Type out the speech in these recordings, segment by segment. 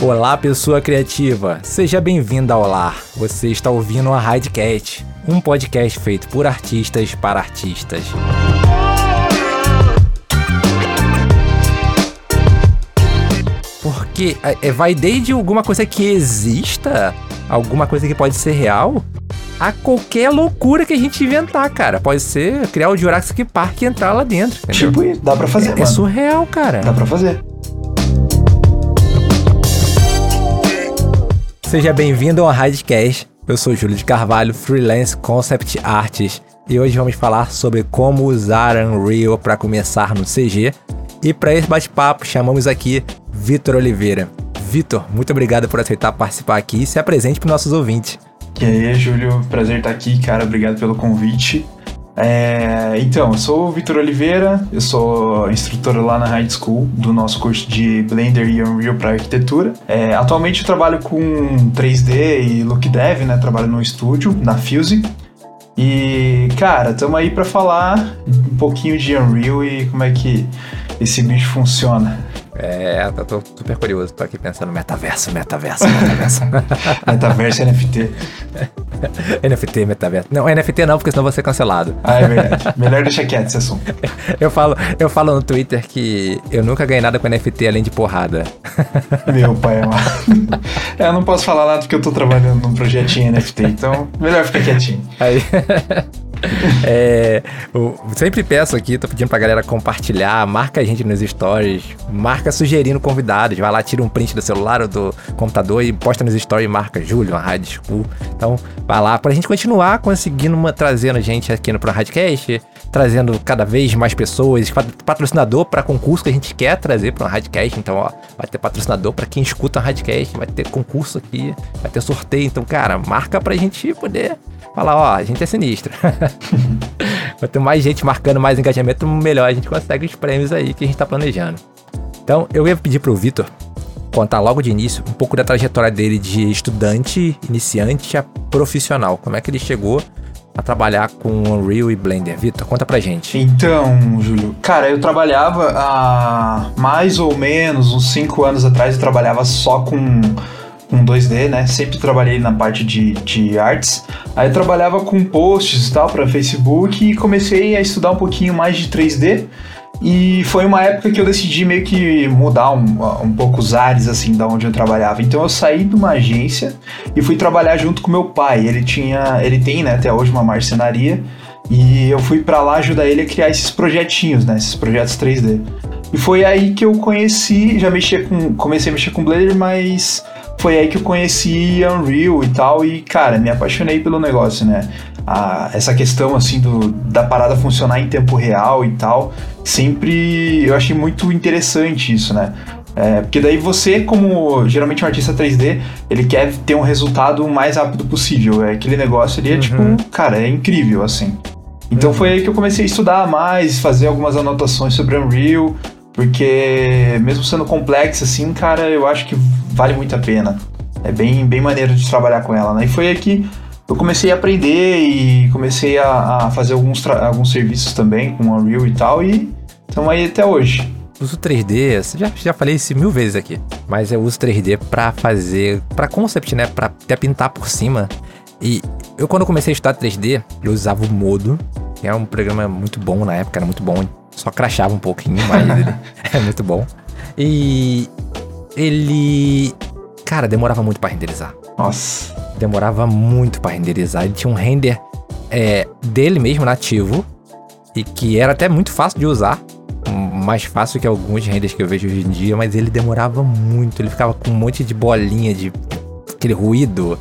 Olá, pessoa criativa. Seja bem-vinda ao lar. Você está ouvindo a Radcast, um podcast feito por artistas para artistas. Porque é, vai desde alguma coisa que exista, alguma coisa que pode ser real, a qualquer loucura que a gente inventar, cara. Pode ser criar o Jurassic Park e entrar lá dentro. Entendeu? Tipo isso, dá pra fazer, é, mano. É surreal, cara. Dá pra fazer. Seja bem-vindo ao Radcast. Eu sou Júlio de Carvalho, freelance concept artist, e hoje vamos falar sobre como usar Unreal para começar no CG. E para esse bate-papo, chamamos aqui Vitor Oliveira. Vitor, muito obrigado por aceitar participar aqui e se apresente para nossos ouvintes. E aí, Júlio, prazer estar aqui, cara. Obrigado pelo convite. É, então, eu sou o Vitor Oliveira, eu sou instrutor lá na High School do nosso curso de Blender e Unreal para arquitetura. É, atualmente eu trabalho com 3D e Look Dev, né? Trabalho no estúdio, na Fuse. E, cara, estamos aí para falar um pouquinho de Unreal e como é que esse bicho funciona. É, tô, tô super curioso, tô aqui pensando metaverso, metaverso, metaverso. metaverso NFT. NFT, metaverso. Não, NFT não, porque senão vou ser cancelado. Ah, é verdade. Melhor deixar quieto esse assunto. Eu falo, eu falo no Twitter que eu nunca ganhei nada com NFT além de porrada. Meu pai amado. É, eu não posso falar nada porque eu tô trabalhando num projetinho NFT, então melhor ficar quietinho. Aí. é, sempre peço aqui, tô pedindo pra galera compartilhar, marca a gente nos stories, marca sugerindo convidados, vai lá, tira um print do celular ou do computador e posta nos stories e marca Júlio, uma Rádio School. Então, vai lá, pra gente continuar conseguindo uma, trazendo gente aqui no Pro Radcast, trazendo cada vez mais pessoas, patrocinador para concurso que a gente quer trazer para um Radcast. Então, ó, vai ter patrocinador para quem escuta um Radcast, vai ter concurso aqui, vai ter sorteio. Então, cara, marca pra gente poder falar, ó, a gente é sinistro. Quanto mais gente marcando mais engajamento, melhor a gente consegue os prêmios aí que a gente tá planejando. Então, eu ia pedir pro Vitor contar logo de início um pouco da trajetória dele de estudante, iniciante a profissional. Como é que ele chegou a trabalhar com Unreal e Blender? Vitor, conta pra gente. Então, Júlio, cara, eu trabalhava há mais ou menos uns 5 anos atrás, eu trabalhava só com com 2D, né? Sempre trabalhei na parte de, de artes. Aí eu trabalhava com posts e tal para Facebook e comecei a estudar um pouquinho mais de 3D. E foi uma época que eu decidi meio que mudar um, um pouco os ares, assim, da onde eu trabalhava. Então eu saí de uma agência e fui trabalhar junto com meu pai. Ele tinha, ele tem, né, até hoje uma marcenaria. E eu fui para lá ajudar ele a criar esses projetinhos, né, esses projetos 3D. E foi aí que eu conheci, já mexia com, comecei a mexer com Blender, mas foi aí que eu conheci Unreal e tal, e cara, me apaixonei pelo negócio, né? A, essa questão assim do, da parada funcionar em tempo real e tal, sempre eu achei muito interessante isso, né? É, porque daí você, como geralmente um artista 3D, ele quer ter um resultado o mais rápido possível. É aquele negócio ali é tipo, uhum. tipo, cara, é incrível assim. Então uhum. foi aí que eu comecei a estudar mais, fazer algumas anotações sobre Unreal, porque mesmo sendo complexa assim, cara, eu acho que vale muito a pena. É bem, bem maneiro de trabalhar com ela, né? E foi aqui eu comecei a aprender e comecei a, a fazer alguns, alguns serviços também com Unreal e tal, e estamos aí até hoje. Uso 3D, já, já falei isso mil vezes aqui, mas eu uso 3D para fazer, para concept, né? Para até pintar por cima. E eu, quando comecei a estudar 3D, eu usava o Modo, que é um programa muito bom na época, era muito bom só crachava um pouquinho, mas ele é muito bom. E ele. Cara, demorava muito para renderizar. Nossa. Demorava muito para renderizar. Ele tinha um render é, dele mesmo nativo. E que era até muito fácil de usar. Mais fácil que alguns renders que eu vejo hoje em dia, mas ele demorava muito. Ele ficava com um monte de bolinha de aquele ruído.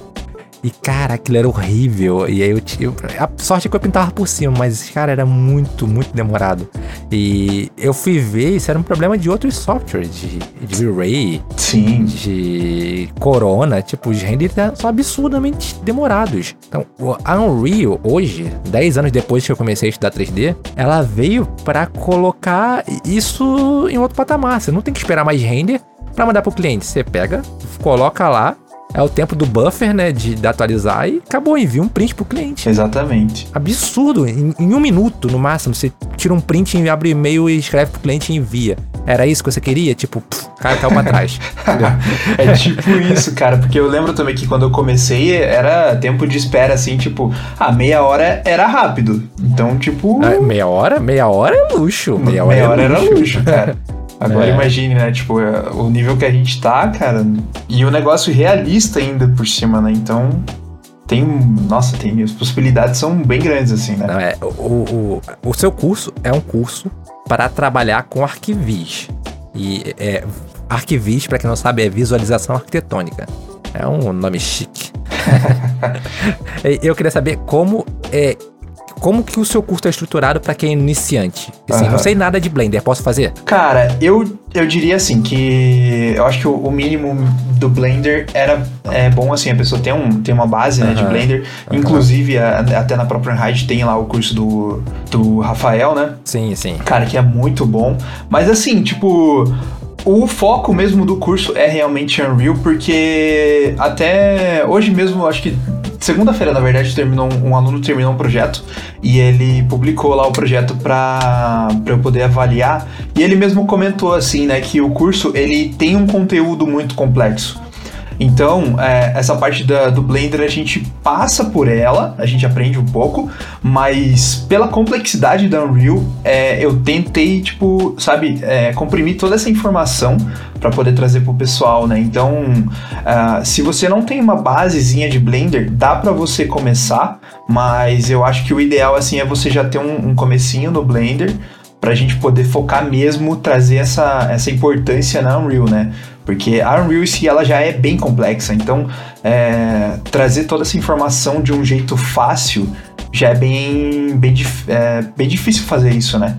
E, cara, aquilo era horrível. E aí eu, eu A sorte é que eu pintava por cima, mas, cara, era muito, muito demorado. E eu fui ver, isso era um problema de outros softwares, de, de V-Ray, Sim. de Corona. Tipo, os renders são absurdamente demorados. Então, a Unreal, hoje, 10 anos depois que eu comecei a estudar 3D, ela veio para colocar isso em outro patamar. Você não tem que esperar mais render para mandar pro cliente. Você pega, coloca lá é o tempo do buffer, né, de, de atualizar e acabou, envia um print pro cliente. Exatamente. Absurdo, em, em um minuto no máximo, você tira um print, abre e-mail e escreve pro cliente e envia. Era isso que você queria? Tipo, pff, cara caiu pra trás. é tipo isso, cara, porque eu lembro também que quando eu comecei era tempo de espera, assim, tipo, a ah, meia hora era rápido. Então, tipo. Ah, meia hora? Meia hora é luxo. Meia hora, meia é hora luxo. era luxo, cara. Agora é. imagine, né? Tipo, é, o nível que a gente tá, cara. E o negócio realista ainda por cima, né? Então. Tem. Nossa, tem. As possibilidades são bem grandes, assim, né? Não, é, o, o, o seu curso é um curso para trabalhar com arquivis. E é, arquivis, para quem não sabe, é visualização arquitetônica. É um nome chique. Eu queria saber como é como que o seu curso é estruturado para quem é iniciante? Assim, uhum. não sei nada de Blender, posso fazer? Cara, eu, eu diria assim que eu acho que o, o mínimo do Blender era é bom assim, a pessoa tem, um, tem uma base uhum. né, de Blender. Uhum. Inclusive, a, até na própria Unreal tem lá o curso do, do Rafael, né? Sim, sim. Cara, que é muito bom. Mas assim, tipo, o foco mesmo do curso é realmente Unreal, porque até hoje mesmo, acho que segunda-feira, na verdade, terminou um, aluno terminou um projeto e ele publicou lá o projeto para eu poder avaliar. E ele mesmo comentou assim, né, que o curso ele tem um conteúdo muito complexo. Então, é, essa parte da, do Blender a gente passa por ela, a gente aprende um pouco, mas pela complexidade da Unreal, é, eu tentei, tipo, sabe, é, comprimir toda essa informação para poder trazer pro pessoal, né? Então, uh, se você não tem uma basezinha de Blender, dá para você começar, mas eu acho que o ideal, assim, é você já ter um, um comecinho no Blender, para a gente poder focar mesmo, trazer essa, essa importância na Unreal, né? Porque a Unreal ela já é bem complexa, então é, trazer toda essa informação de um jeito fácil já é bem, bem, é, bem difícil fazer isso, né?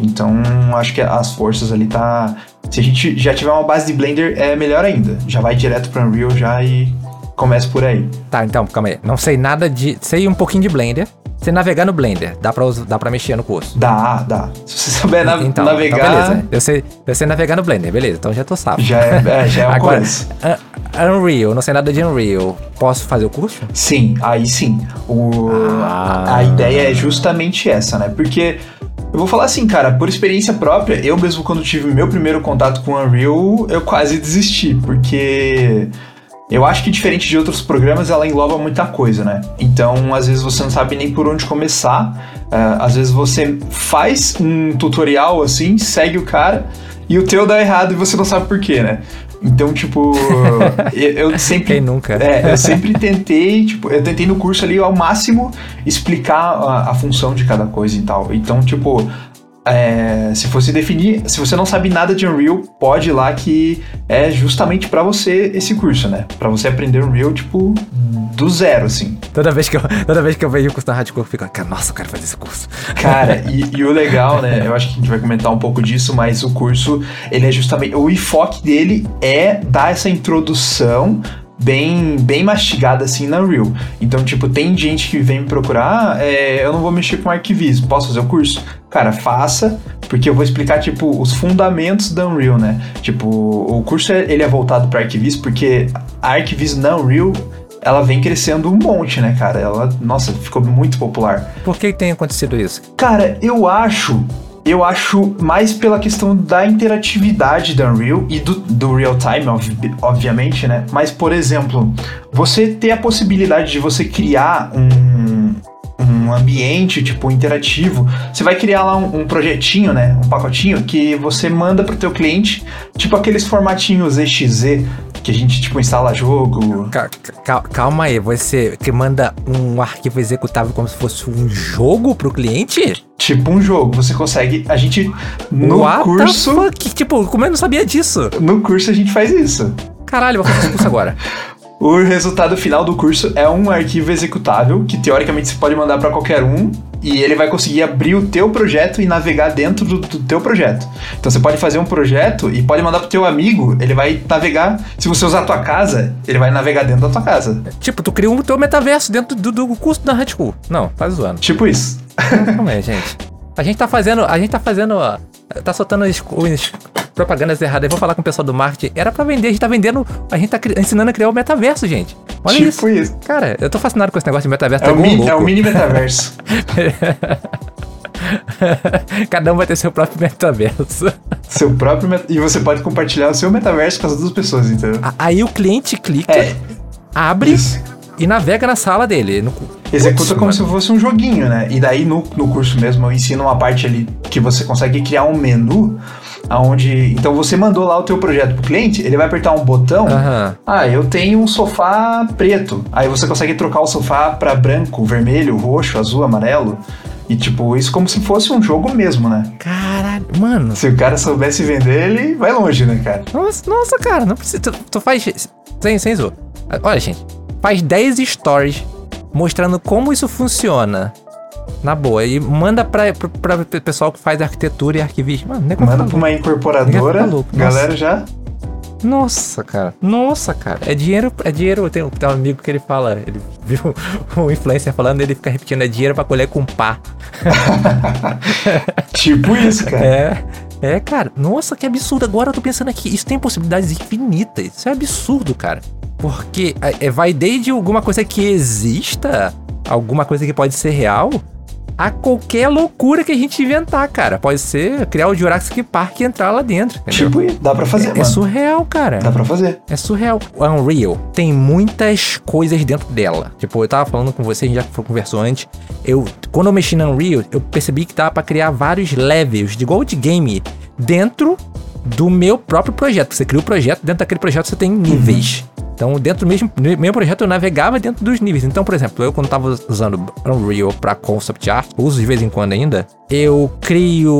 Então acho que as forças ali tá. Se a gente já tiver uma base de Blender, é melhor ainda. Já vai direto para Unreal já e começa por aí. Tá, então, calma aí. Não sei nada de. Sei um pouquinho de Blender. Você navegar no Blender, dá pra, dá pra mexer no curso? Dá, dá. Se você souber na, então, então navegar. Então beleza. Eu sei, eu sei navegar no Blender, beleza. Então já tô safo. Já é, é já é uma Agora. Unreal, não sei nada de Unreal. Posso fazer o curso? Sim, aí sim. O, ah. A ideia é justamente essa, né? Porque eu vou falar assim, cara, por experiência própria, eu mesmo quando tive meu primeiro contato com Unreal, eu quase desisti, porque eu acho que diferente de outros programas, ela engloba muita coisa, né? Então, às vezes você não sabe nem por onde começar. Uh, às vezes você faz um tutorial assim, segue o cara e o teu dá errado e você não sabe por quê, né? Então, tipo, eu, eu sempre. Quem nunca? É, eu sempre tentei, tipo, eu tentei no curso ali ao máximo explicar a, a função de cada coisa e tal. Então, tipo, é, se fosse definir, se você não sabe nada de Unreal, pode ir lá que é justamente para você esse curso, né? Para você aprender Unreal, tipo, do zero, assim. Toda vez que eu, toda vez que eu vejo o curso da Hardcore, eu fico, nossa, eu quero fazer esse curso. Cara, e, e, o legal, né? Eu acho que a gente vai comentar um pouco disso, mas o curso, ele é justamente. O enfoque dele é dar essa introdução bem, bem mastigada assim na Unreal. Então, tipo, tem gente que vem me procurar, ah, é, eu não vou mexer com arquivismo, posso fazer o curso? Cara, faça, porque eu vou explicar, tipo, os fundamentos da Unreal, né? Tipo, o curso ele é voltado para arquivismo, porque a arquivismo na Unreal ela vem crescendo um monte, né, cara? Ela, nossa, ficou muito popular. Por que tem acontecido isso? Cara, eu acho eu acho mais pela questão da interatividade da Unreal e do, do real time, ob, obviamente, né? Mas, por exemplo, você ter a possibilidade de você criar um, um ambiente, tipo, interativo, você vai criar lá um, um, projetinho, né? Um pacotinho que você manda pro teu cliente, tipo aqueles formatinhos EXE que a gente, tipo, instala jogo. Calma aí, você que manda um arquivo executável como se fosse um jogo pro cliente? Tipo um jogo, você consegue. A gente. No What curso. The fuck? Tipo, como eu não sabia disso? No curso a gente faz isso. Caralho, vou fazer curso agora. O resultado final do curso é um arquivo executável que teoricamente você pode mandar para qualquer um e ele vai conseguir abrir o teu projeto e navegar dentro do, do, teu projeto. Então você pode fazer um projeto e pode mandar pro teu amigo, ele vai navegar. Se você usar a tua casa, ele vai navegar dentro da tua casa. Tipo, tu cria o um teu metaverso dentro do, do curso da Red School. Não, tá zoando. Tipo isso. Calma aí, gente. A gente tá fazendo. A gente tá fazendo. Ó, tá soltando os, os propagandas erradas. Eu vou falar com o pessoal do marketing. Era pra vender, a gente tá vendendo. A gente tá ensinando a criar o metaverso, gente. Olha tipo isso. isso. Cara, eu tô fascinado com esse negócio de metaverso. É, o, mini, é o mini metaverso. Cada um vai ter seu próprio metaverso. Seu próprio met... E você pode compartilhar o seu metaverso com as outras pessoas, entendeu? Aí o cliente clica, é. abre Isso. e navega na sala dele. No... Executa como se fosse um joguinho, né? E daí no, no curso mesmo eu ensino uma parte ali que você consegue criar um menu aonde então você mandou lá o teu projeto pro cliente, ele vai apertar um botão. Uhum. Ah, eu tenho um sofá preto. Aí você consegue trocar o sofá para branco, vermelho, roxo, azul, amarelo. E, tipo, isso como se fosse um jogo mesmo, né? Caralho, mano. Se o cara soubesse vender, ele vai longe, né, cara? Nossa, nossa cara, não precisa. Tu, tu faz. Sem, sem zoar. Olha, gente. Faz 10 stories mostrando como isso funciona. Na boa. E manda pra, pra, pra pessoal que faz arquitetura e arquivismo. Mano, manda pra uma incorporadora. Galera já nossa, cara. Nossa, cara. É dinheiro, é dinheiro. Tem, tem um amigo que ele fala, ele viu um influencer falando, ele fica repetindo, é dinheiro pra colher com pá. tipo isso, cara. É. É, cara. Nossa, que absurdo. Agora eu tô pensando aqui, isso tem possibilidades infinitas. Isso é absurdo, cara. Porque é, vai desde alguma coisa que exista, alguma coisa que pode ser real, a qualquer loucura que a gente inventar, cara. Pode ser criar o Jurassic Park e entrar lá dentro. Entendeu? Tipo, dá pra fazer, é, mano. É surreal, cara. Dá pra fazer. É surreal. O Unreal tem muitas coisas dentro dela. Tipo, eu tava falando com você, a gente já conversou antes. Eu, quando eu mexi no Unreal, eu percebi que dava pra criar vários levels de Gold Game dentro do meu próprio projeto. Você cria o projeto, dentro daquele projeto você tem níveis. Uhum. Então, dentro do mesmo, mesmo projeto, eu navegava dentro dos níveis. Então, por exemplo, eu quando estava usando Unreal para concept art, uso de vez em quando ainda, eu crio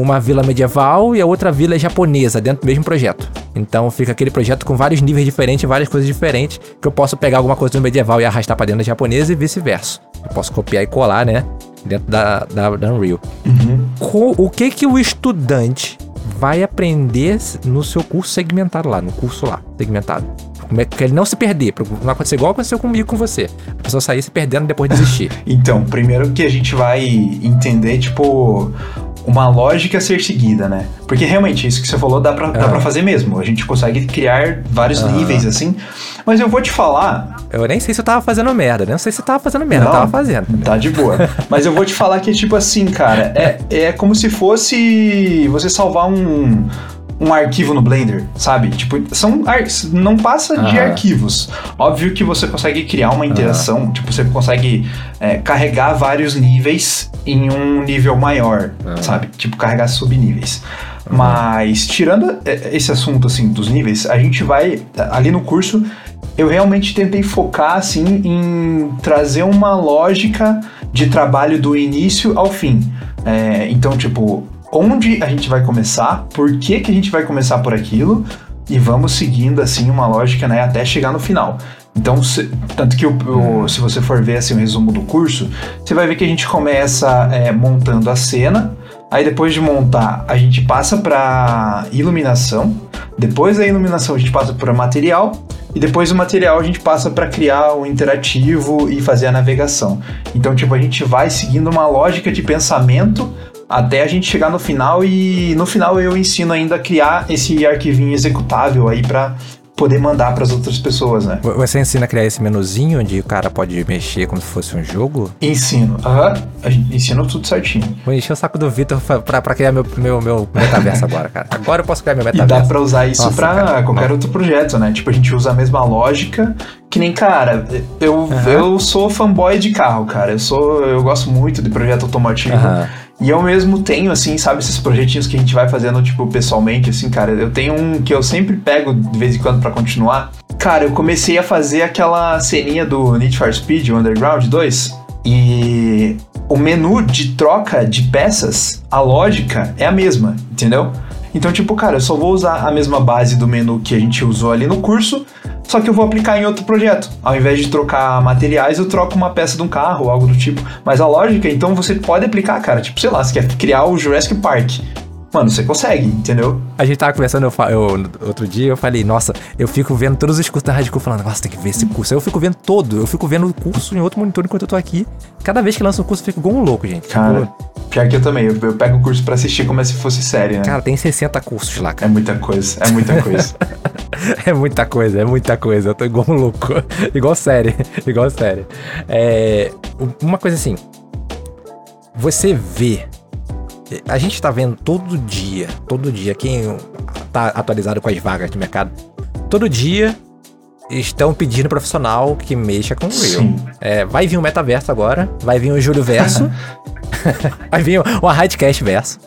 uma vila medieval e a outra vila japonesa dentro do mesmo projeto. Então, fica aquele projeto com vários níveis diferentes, várias coisas diferentes, que eu posso pegar alguma coisa do medieval e arrastar para dentro da japonesa e vice-versa. Eu posso copiar e colar, né? Dentro da, da, da Unreal. Uhum. o que que o estudante vai aprender no seu curso segmentado lá, no curso lá, segmentado? Como é que ele não se perder, pra não acontecer igual aconteceu comigo com você. A pessoa sair se perdendo depois de desistir. então, primeiro que a gente vai entender, tipo, uma lógica a ser seguida, né? Porque realmente, isso que você falou dá pra, dá pra fazer mesmo. A gente consegue criar vários níveis assim. Mas eu vou te falar. Eu nem sei se eu tava fazendo merda, nem sei se eu tava fazendo merda, não, eu tava fazendo. Tá de boa. Mas eu vou te falar que, tipo assim, cara, é, é como se fosse você salvar um um arquivo no Blender, sabe? Tipo, são não passa de arquivos. Óbvio que você consegue criar uma interação, tipo, você consegue é, carregar vários níveis em um nível maior, sabe? Tipo, carregar subníveis. Mas, tirando é, esse assunto, assim, dos níveis, a gente vai, ali no curso, eu realmente tentei focar, assim, em trazer uma lógica de trabalho do início ao fim. É, então, tipo, onde a gente vai começar, por que, que a gente vai começar por aquilo, e vamos seguindo assim uma lógica, né, até chegar no final. Então, se, tanto que o, o, se você for ver assim, o resumo do curso, você vai ver que a gente começa é, montando a cena, aí depois de montar, a gente passa para iluminação, depois da iluminação a gente passa para material, e depois do material a gente passa para criar o interativo e fazer a navegação. Então, tipo, a gente vai seguindo uma lógica de pensamento até a gente chegar no final e no final eu ensino ainda a criar esse arquivinho executável aí para poder mandar para as outras pessoas, né? Você ensina a criar esse menuzinho onde o cara pode mexer como se fosse um jogo? Ensino. Aham. Uhum. A gente ensina tudo certinho. Vou encher o saco do Vitor pra, pra criar meu, meu, meu metaverso agora, cara. Agora eu posso criar meu metaverso. E dá pra usar isso cara, qualquer outro projeto, né? Tipo, a gente usa a mesma lógica. Que nem, cara, eu, uhum. eu sou fanboy de carro, cara. Eu sou. Eu gosto muito de projeto automotivo. Uhum. E eu mesmo tenho, assim, sabe, esses projetinhos que a gente vai fazendo, tipo, pessoalmente, assim, cara. Eu tenho um que eu sempre pego de vez em quando para continuar. Cara, eu comecei a fazer aquela ceninha do Need for Speed Underground 2. E o menu de troca de peças, a lógica é a mesma, entendeu? Então, tipo, cara, eu só vou usar a mesma base do menu que a gente usou ali no curso, só que eu vou aplicar em outro projeto. Ao invés de trocar materiais, eu troco uma peça de um carro algo do tipo. Mas a lógica, então, você pode aplicar, cara. Tipo, sei lá, você quer criar o Jurassic Park. Mano, você consegue, entendeu? A gente tava conversando eu, eu, outro dia, eu falei, nossa, eu fico vendo todos os cursos da Rádio falando, nossa, tem que ver esse curso. Aí eu fico vendo todo, eu fico vendo o curso em outro monitor enquanto eu tô aqui. Cada vez que lança um curso, eu fico igual um louco, gente. Cara, tipo, pior que eu também, eu, eu pego o curso pra assistir como se fosse série, né? Cara, tem 60 cursos lá, cara. É muita coisa, é muita coisa. é muita coisa, é muita coisa. Eu tô igual um louco. igual série, igual série. É, uma coisa assim, você vê a gente tá vendo todo dia, todo dia, quem tá atualizado com as vagas de mercado, todo dia estão pedindo profissional que mexa com o Real. É, vai vir o metaverso agora, vai vir o Júlio Verso, vai vir o Hardcast Verso.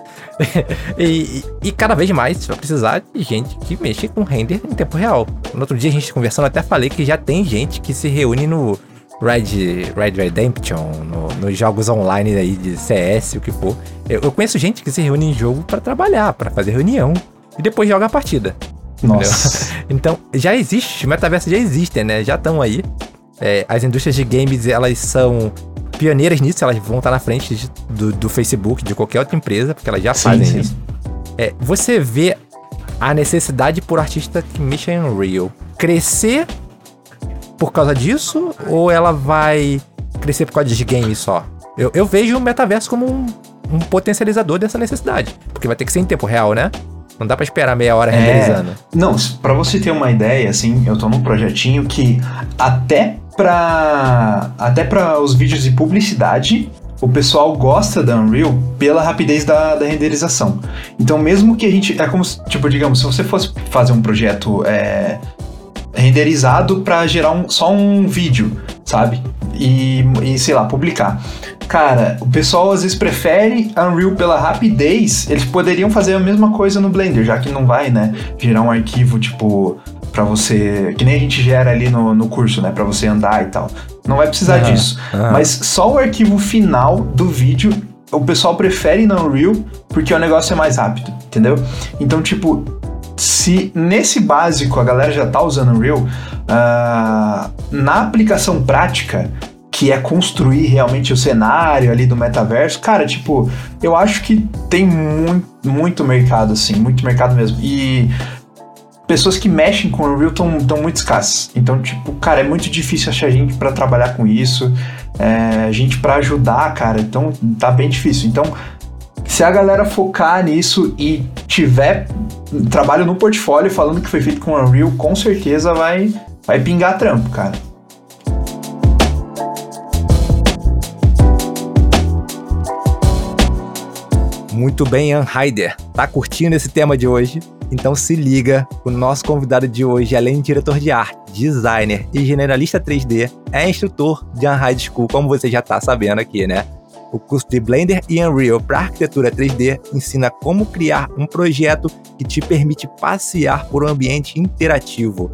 e, e, cada vez mais vai precisar de gente que mexe com render em tempo real. No outro dia a gente conversando, até falei que já tem gente que se reúne no Red, Red Redemption, no, nos jogos online aí de CS, o que for. Eu, eu conheço gente que se reúne em jogo para trabalhar, para fazer reunião e depois joga a partida. Nossa. então, já existe, metaverso já existem, né? Já estão aí. É, as indústrias de games, elas são pioneiras nisso, elas vão estar na frente de, do, do, Facebook, de qualquer outra empresa, porque elas já sim, fazem sim. isso. É, você vê a necessidade por artista que mexa em Real crescer por causa disso? Ou ela vai crescer por causa de games só? Eu, eu vejo o metaverso como um, um, potencializador dessa necessidade. Porque vai ter que ser em tempo real, né? Não dá para esperar meia hora é, renderizando. Não, para você ter uma ideia, assim, eu tô num projetinho que até para até para os vídeos de publicidade o pessoal gosta da Unreal pela rapidez da, da, renderização. Então, mesmo que a gente. É como, tipo, digamos, se você fosse fazer um projeto é, renderizado para gerar um, só um vídeo, sabe? E, e, sei lá, publicar. Cara, o pessoal às vezes prefere Unreal pela rapidez. Eles poderiam fazer a mesma coisa no Blender, já que não vai, né? Gerar um arquivo tipo para você, que nem a gente gera ali no, no curso, né, para você andar e tal. Não vai precisar uhum, disso. Uhum. Mas só o arquivo final do vídeo o pessoal prefere no Unreal porque o negócio é mais rápido, entendeu? Então, tipo, se nesse básico a galera já tá usando Unreal, uh, na aplicação prática, que é construir realmente o cenário ali do metaverso, cara, tipo, eu acho que tem muito, muito mercado, assim, muito mercado mesmo. E pessoas que mexem com o Unreal estão muito escassas. Então, tipo, cara, é muito difícil achar gente para trabalhar com isso, é, gente para ajudar, cara. Então, tá bem difícil. Então, se a galera focar nisso e tiver trabalho no portfólio falando que foi feito com Unreal, com certeza vai, vai pingar trampo, cara. Muito bem, Ian Heider. Tá curtindo esse tema de hoje? Então se liga, o nosso convidado de hoje, além de diretor de arte, designer e generalista 3D, é instrutor de Unhide School, como você já tá sabendo aqui, né? O curso de Blender e Unreal para arquitetura 3D ensina como criar um projeto que te permite passear por um ambiente interativo.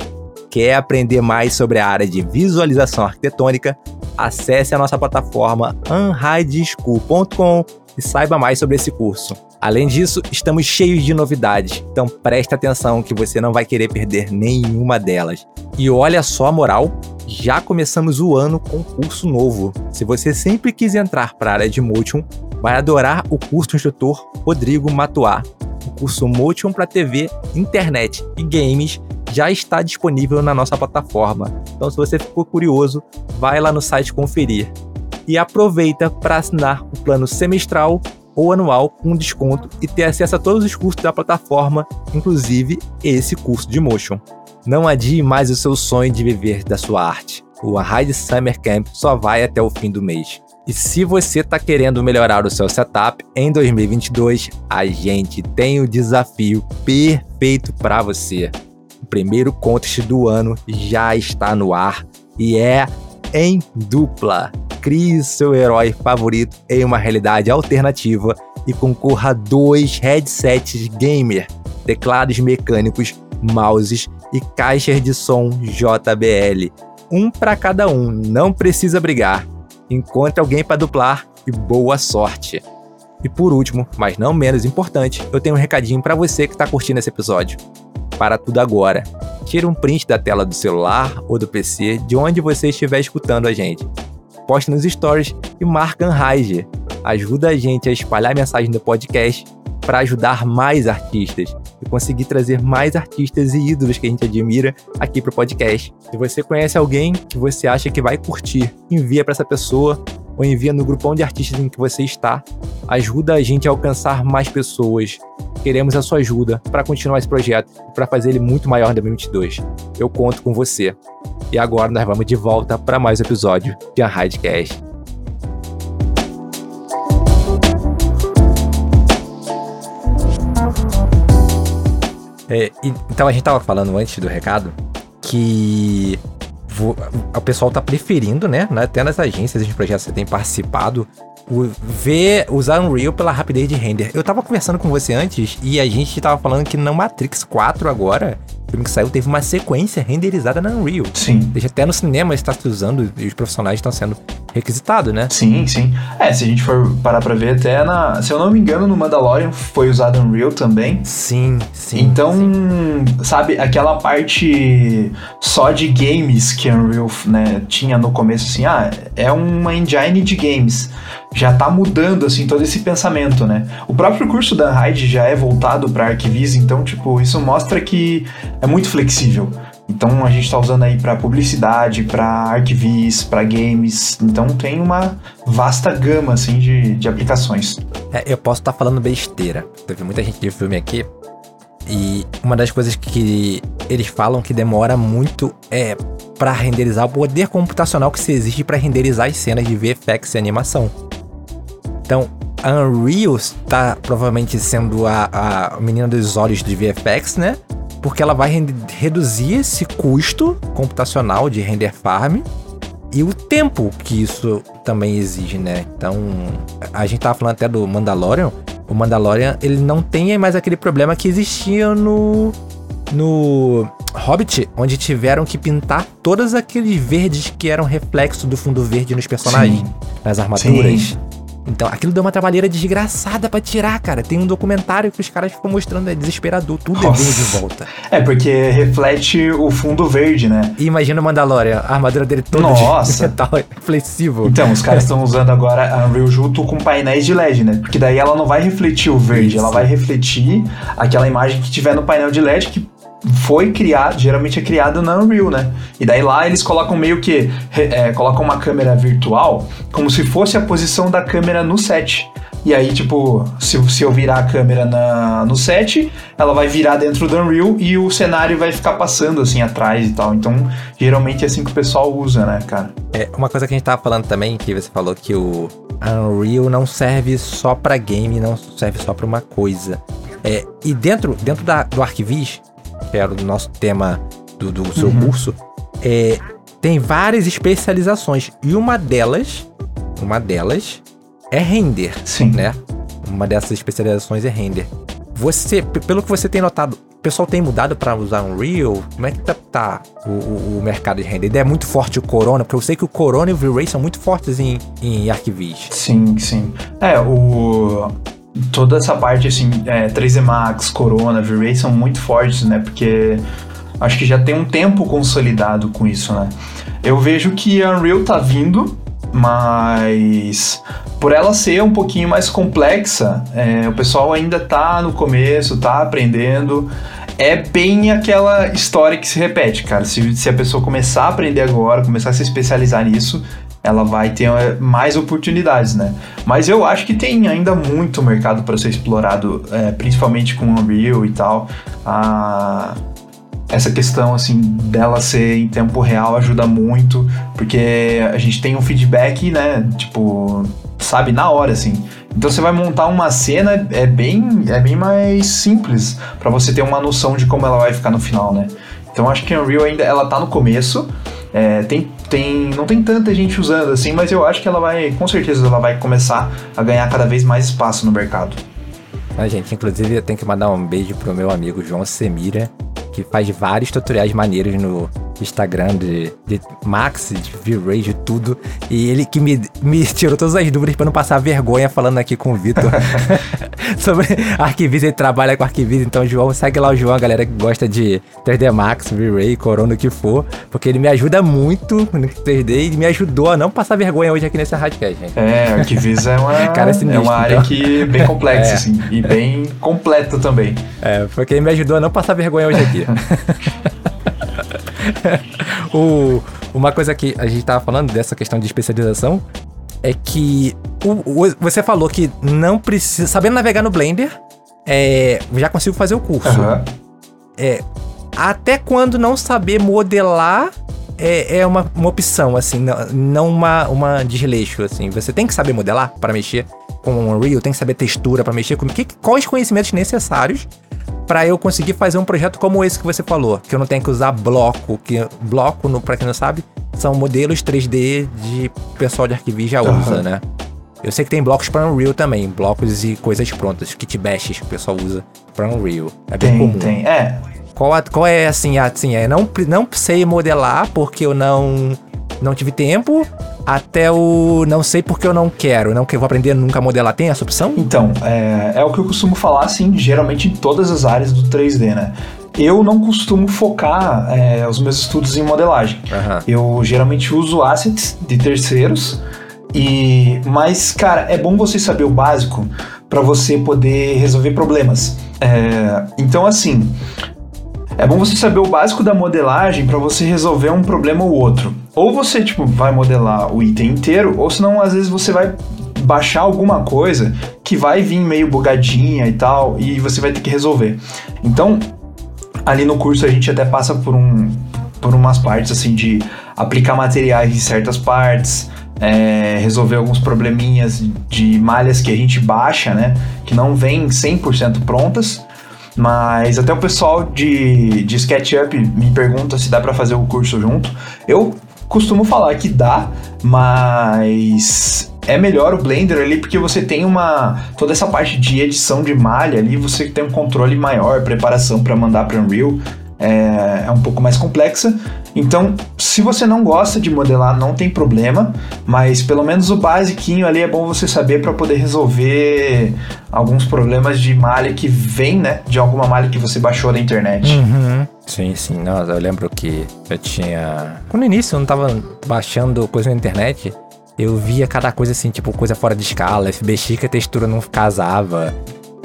Quer aprender mais sobre a área de visualização arquitetônica? Acesse a nossa plataforma unhideschool.com e saiba mais sobre esse curso. Além disso, estamos cheios de novidades, então preste atenção que você não vai querer perder nenhuma delas. E olha só a moral, já começamos o ano com curso novo. Se você sempre quis entrar para a área de Motion, vai adorar o curso do instrutor Rodrigo Matuá. O curso Motion para TV, internet e games já está disponível na nossa plataforma. Então, se você ficou curioso, vai lá no site conferir. E aproveita para assinar o plano semestral ou anual com desconto e ter acesso a todos os cursos da plataforma, inclusive esse curso de Motion. Não adie mais o seu sonho de viver da sua arte. O Ride Summer Camp só vai até o fim do mês. E se você está querendo melhorar o seu setup em 2022, a gente tem o desafio perfeito para você. O primeiro contest do ano já está no ar e é em dupla. Crie seu herói favorito em uma realidade alternativa e concorra a dois headsets gamer, teclados mecânicos, mouses e caixas de som JBL. Um para cada um, não precisa brigar. Encontre alguém para duplar e boa sorte. E por último, mas não menos importante, eu tenho um recadinho para você que está curtindo esse episódio. Para tudo agora. Tire um print da tela do celular ou do PC de onde você estiver escutando a gente. Poste nos stories e marca Anrage. Ajuda a gente a espalhar a mensagem do podcast para ajudar mais artistas e conseguir trazer mais artistas e ídolos que a gente admira aqui pro podcast. Se você conhece alguém que você acha que vai curtir, envia para essa pessoa ou envia no grupão de artistas em que você está. Ajuda a gente a alcançar mais pessoas. Queremos a sua ajuda para continuar esse projeto e para fazer ele muito maior em 2022. Eu conto com você. E agora nós vamos de volta para mais um episódio de Unhidecast. É, então a gente tava falando antes do recado que o pessoal tá preferindo, né? Até nas agências de projetos que você tem participado, ver usar Unreal pela rapidez de render. Eu tava conversando com você antes e a gente tava falando que no Matrix 4 agora, o filme que saiu teve uma sequência renderizada na Unreal. Sim. Deixa até no cinema está se usando e os profissionais estão sendo requisitados, né? Sim, sim. É, se a gente for parar pra ver, até na. Se eu não me engano, no Mandalorian foi usado Unreal também. Sim, sim. Então, sim. sabe, aquela parte só de games que Unreal né, tinha no começo, assim, ah, é uma engine de games já tá mudando assim todo esse pensamento, né? O próprio curso da Hyde já é voltado para arquivis, então tipo, isso mostra que é muito flexível. Então a gente está usando aí para publicidade, para arquivis, para games. Então tem uma vasta gama assim de, de aplicações. É, eu posso estar tá falando besteira. Teve muita gente de filme aqui. E uma das coisas que eles falam que demora muito é para renderizar o poder computacional que se existe para renderizar as cenas de VFX e animação. Então, a Unreal está provavelmente sendo a, a menina dos olhos de VFX, né? Porque ela vai reduzir esse custo computacional de render farm e o tempo que isso também exige, né? Então, a gente tava falando até do Mandalorian. O Mandalorian, ele não tem mais aquele problema que existia no no Hobbit, onde tiveram que pintar todos aqueles verdes que eram reflexo do fundo verde nos personagens, Sim. nas armaduras. Sim. Então, aquilo deu uma trabalheira desgraçada para tirar, cara. Tem um documentário que os caras ficam mostrando, é desesperador, tudo Nossa. é de volta. É, porque reflete o fundo verde, né? E imagina o Mandalorian, a armadura dele toda Nossa. de metal flexível. Então, os caras estão usando agora a Unreal junto com painéis de LED, né? Porque daí ela não vai refletir o verde, Isso. ela vai refletir aquela imagem que tiver no painel de LED que foi criado, geralmente é criado na Unreal, né? E daí lá eles colocam meio que é, colocam uma câmera virtual como se fosse a posição da câmera no set. E aí, tipo, se, se eu virar a câmera na, no set, ela vai virar dentro do Unreal e o cenário vai ficar passando assim atrás e tal. Então, geralmente é assim que o pessoal usa, né, cara? É, uma coisa que a gente tava falando também, que você falou que o Unreal não serve só para game, não serve só para uma coisa. É, e dentro, dentro da, do Arquivis, que era o nosso tema do, do seu uhum. curso, é, tem várias especializações. E uma delas, uma delas é render. Sim. Né? Uma dessas especializações é render. Você, pelo que você tem notado, o pessoal tem mudado para usar Unreal? Como é que tá, tá o, o, o, mercado de render? É muito forte o Corona, porque eu sei que o Corona e o V-Ray são muito fortes em, em Arquivis. Sim, sim. É, o toda essa parte, assim, é, 3D Max, Corona, V-Ray são muito fortes, né? Porque acho que já tem um tempo consolidado com isso, né? Eu vejo que a Unreal tá vindo, mas por ela ser um pouquinho mais complexa, é, o pessoal ainda tá no começo, tá aprendendo. É bem aquela história que se repete, cara. Se, se a pessoa começar a aprender agora, começar a se especializar nisso, ela vai ter eh, mais oportunidades, né? Mas eu acho que tem ainda muito mercado para ser explorado, é, principalmente com Unreal e tal. A, essa questão assim dela ser em tempo real ajuda muito, porque a gente tem um feedback, né? Tipo, sabe na hora assim. Então você vai montar uma cena é bem é bem mais simples para você ter uma noção de como ela vai ficar no final, né? Então acho que Unreal ainda ela tá no começo, é, tem, tem, não tem tanta gente usando assim, mas eu acho que ela vai, com certeza, ela vai começar a ganhar cada vez mais espaço no mercado. A gente, inclusive, eu tenho que mandar um beijo pro meu amigo João Semira, que faz vários tutoriais maneiros no, Instagram de, de Max, de V-Ray, de tudo. E ele que me, me tirou todas as dúvidas para não passar vergonha falando aqui com o Vitor sobre arquivista. Ele trabalha com arquivista. Então, João, segue lá o João, a galera que gosta de 3D Max, V-Ray, Corona, o que for. Porque ele me ajuda muito no 3D e me ajudou a não passar vergonha hoje aqui nesse Radcast, gente. É, arquivista é uma, Cara, é, sinistro, é uma área então. que bem complexa, é. assim. E bem completa também. É, porque ele me ajudou a não passar vergonha hoje aqui. o, uma coisa que a gente tava falando dessa questão de especialização é que o, o, você falou que não precisa. Sabendo navegar no Blender, é, já consigo fazer o curso. Uhum. É, até quando não saber modelar é, é uma, uma opção, assim, não, não uma, uma desleixo, assim. Você tem que saber modelar para mexer com o Unreal, tem que saber textura para mexer com. Que, quais conhecimentos necessários para eu conseguir fazer um projeto como esse que você falou, que eu não tenho que usar bloco, que bloco, para quem não sabe, são modelos 3D de pessoal de arquivo já uhum. usa, né? Eu sei que tem blocos para Unreal também, blocos e coisas prontas, kit bashes que o pessoal usa para Unreal. É bem tem, comum. Tem, é. Qual, qual é assim, assim, é não não sei modelar porque eu não não tive tempo, até o não sei porque eu não quero, não que eu vou aprender nunca a modelar. Tem essa opção? Então, é, é o que eu costumo falar, assim, geralmente em todas as áreas do 3D, né? Eu não costumo focar é, os meus estudos em modelagem. Uhum. Eu geralmente uso assets de terceiros. E, mas, cara, é bom você saber o básico para você poder resolver problemas. É, então, assim, é bom você saber o básico da modelagem para você resolver um problema ou outro. Ou você, tipo, vai modelar o item inteiro, ou senão às vezes você vai baixar alguma coisa que vai vir meio bugadinha e tal, e você vai ter que resolver. Então, ali no curso a gente até passa por um por umas partes assim de aplicar materiais em certas partes, é, resolver alguns probleminhas de malhas que a gente baixa, né, que não vêm 100% prontas mas até o pessoal de, de SketchUp me pergunta se dá para fazer o curso junto. Eu costumo falar que dá, mas é melhor o Blender ali porque você tem uma toda essa parte de edição de malha ali, você tem um controle maior, preparação para mandar para Unreal é, é um pouco mais complexa. Então, se você não gosta de modelar, não tem problema, mas pelo menos o basiquinho ali é bom você saber para poder resolver alguns problemas de malha que vem, né, de alguma malha que você baixou da internet. Uhum. Sim, sim. Nossa, eu lembro que eu tinha. No início eu não tava baixando coisa na internet. Eu via cada coisa assim, tipo, coisa fora de escala, FBX que a textura não casava.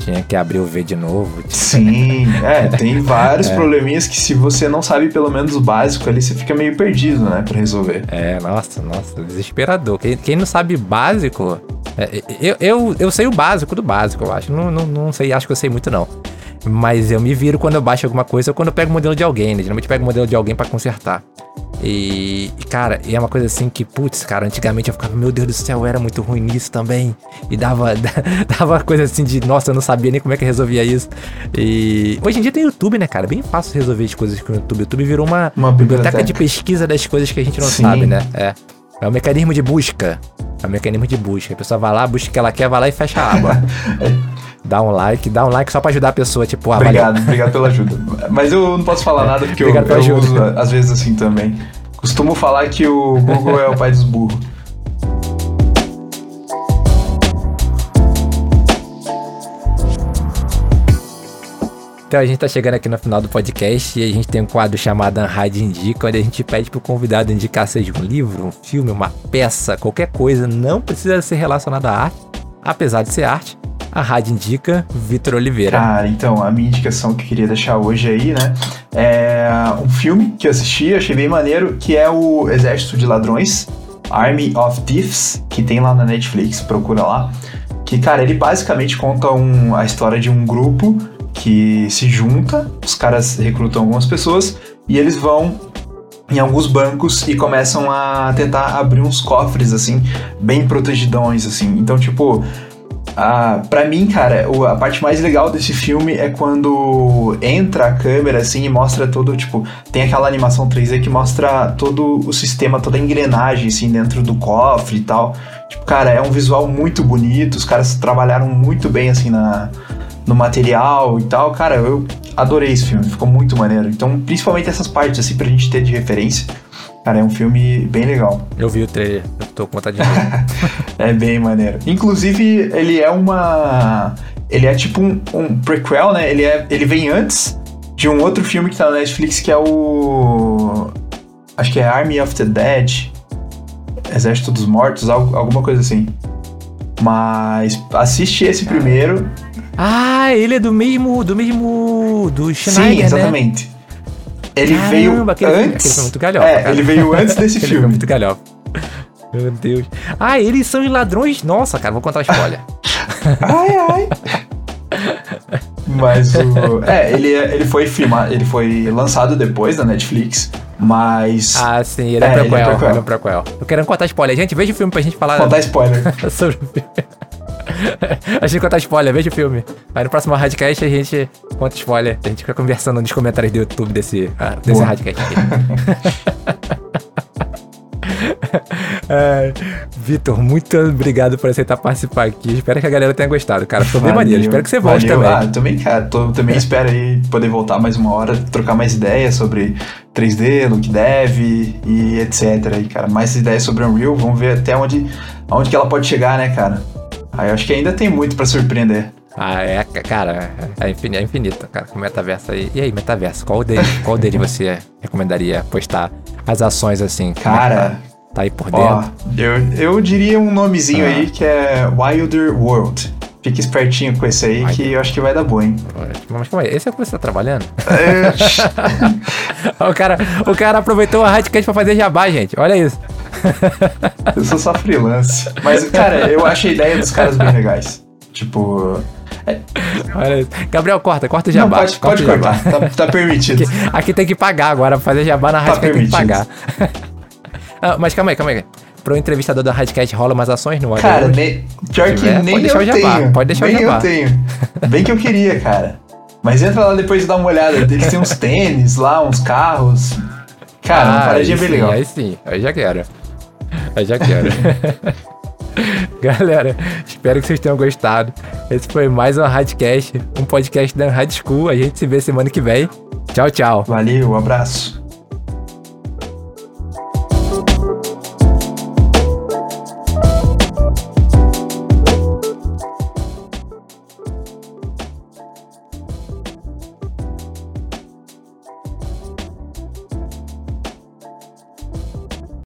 Tinha que abrir o V de novo. Sim, é, tem vários é. probleminhas que se você não sabe pelo menos o básico ali, você fica meio perdido, né, pra resolver. É, nossa, nossa, desesperador. Quem, quem não sabe básico, é, eu, eu, eu sei o básico do básico, eu acho. Não, não, não sei, acho que eu sei muito não. Mas eu me viro quando eu baixo alguma coisa ou quando eu pego o modelo de alguém, né? Geralmente eu pego o modelo de alguém para consertar. E, cara, é uma coisa assim que, putz, cara, antigamente eu ficava, meu Deus do céu, eu era muito ruim nisso também. E dava, dava coisa assim de, nossa, eu não sabia nem como é que resolvia isso. E hoje em dia tem YouTube, né, cara? Bem fácil resolver as coisas com o YouTube. O YouTube virou uma, uma biblioteca. biblioteca de pesquisa das coisas que a gente não Sim. sabe, né? É. É um mecanismo de busca. É um mecanismo de busca. A pessoa vai lá, busca o que ela quer, vai lá e fecha a aba. dá um like, dá um like só pra ajudar a pessoa, tipo, ah, Obrigado, obrigado pela ajuda. Mas eu não posso falar nada porque eu, eu uso às vezes assim também. Costumo falar que o Google é o pai dos burros. Então a gente tá chegando aqui no final do podcast e a gente tem um quadro chamado Unhide Indica, onde a gente pede pro convidado indicar seja um livro, um filme, uma peça, qualquer coisa, não precisa ser relacionado à arte, apesar de ser arte. A Rádio Indica, Vitor Oliveira. Cara, então, a minha indicação que eu queria deixar hoje aí, né, é um filme que eu assisti, achei bem maneiro, que é o Exército de Ladrões, Army of Thieves, que tem lá na Netflix, procura lá. Que, cara, ele basicamente conta um, a história de um grupo que se junta, os caras recrutam algumas pessoas e eles vão em alguns bancos e começam a tentar abrir uns cofres assim, bem protegidões assim. Então, tipo, a, pra mim, cara, a parte mais legal desse filme é quando entra a câmera assim e mostra todo, tipo, tem aquela animação 3D que mostra todo o sistema, toda a engrenagem assim dentro do cofre e tal. Tipo, cara, é um visual muito bonito, os caras trabalharam muito bem assim na no material e tal. Cara, eu adorei esse filme, ficou muito maneiro. Então, principalmente essas partes, assim, pra gente ter de referência. Cara, é um filme bem legal. Eu vi o trailer, eu tô com vontade de ver. é bem maneiro. Inclusive, ele é uma. Ele é tipo um, um, prequel, né? Ele, é, ele vem antes de um outro filme que tá na Netflix que é o. Acho que é Army of the Dead. Exército dos Mortos, alguma coisa assim. Mas assiste esse primeiro. Ah, ele é do mesmo. do mesmo. do Schneider, Sim, exatamente. Né? Ele Caramba, veio aquele, antes. Aquele muito galhofa, é, cara. ele veio antes desse filme. Ele muito galhofa. Meu Deus. Ah, eles são ladrões. Nossa, cara, vou contar um spoiler. ai, ai. Mas o. É, ele, ele foi filmado, ele foi lançado depois da Netflix. Mas. Ah, sim, ele é, é é prequel. Ele é prequel. Eu quero contar spoiler. Gente, veja o filme pra gente falar. Contar spoiler. sobre o filme. a gente contar spoiler, veja o filme. Aí no próximo Radcast a gente conta spoiler. A gente fica conversando nos comentários do YouTube desse, ah, desse Radcast aqui. é, Vitor, muito obrigado por aceitar participar aqui. Espero que a galera tenha gostado, cara. Ficou bem maneiro. Espero que você volte valeu. também. Ah, também, cara. Tô, também espero aí poder voltar mais uma hora, trocar mais ideias sobre 3D, look dev e etc. E, cara, mais ideias sobre Unreal. Vamos ver até onde, onde que ela pode chegar, né, cara? Aí eu acho que ainda tem muito para surpreender. Ah, é, cara, é infinito, é infinito, cara, com o metaverso aí. E aí, metaverso, qual dele, qual dele você recomendaria postar as ações assim? É cara, tá? tá? aí por dentro? Ó, eu, eu diria um nomezinho ah. aí que é Wilder World. Fique espertinho com esse aí, Ai, que eu acho que vai dar boa, hein? Mas como é? Esse é o que você tá trabalhando? É. o, cara, o cara aproveitou a Radcast pra fazer jabá, gente. Olha isso. Eu sou só freelance. Mas, cara, eu acho a ideia dos caras bem legais. Tipo. É... Olha, Gabriel, corta, corta o jabá. Não, pode, corta pode cortar, tá, tá, permitido. Aqui, aqui, tem que pagar agora, pra fazer jabá na rádio tá tem que pagar. ah, mas calma aí, calma aí. Pro entrevistador da Radcast rola umas ações no Cara, ne... pior que tiver, nem eu tenho. Pode deixar nem o jabá. eu tenho. Bem que eu queria, cara. Mas entra lá depois e dá uma olhada. Eles têm uns tênis lá, uns carros. Cara, ah, uma paradinha bem legal. Aí sim, aí já quero. Aí já quero. Galera, espero que vocês tenham gostado. Esse foi mais um Radcast, um podcast da Rad School. A gente se vê semana que vem. Tchau, tchau. Valeu, um abraço.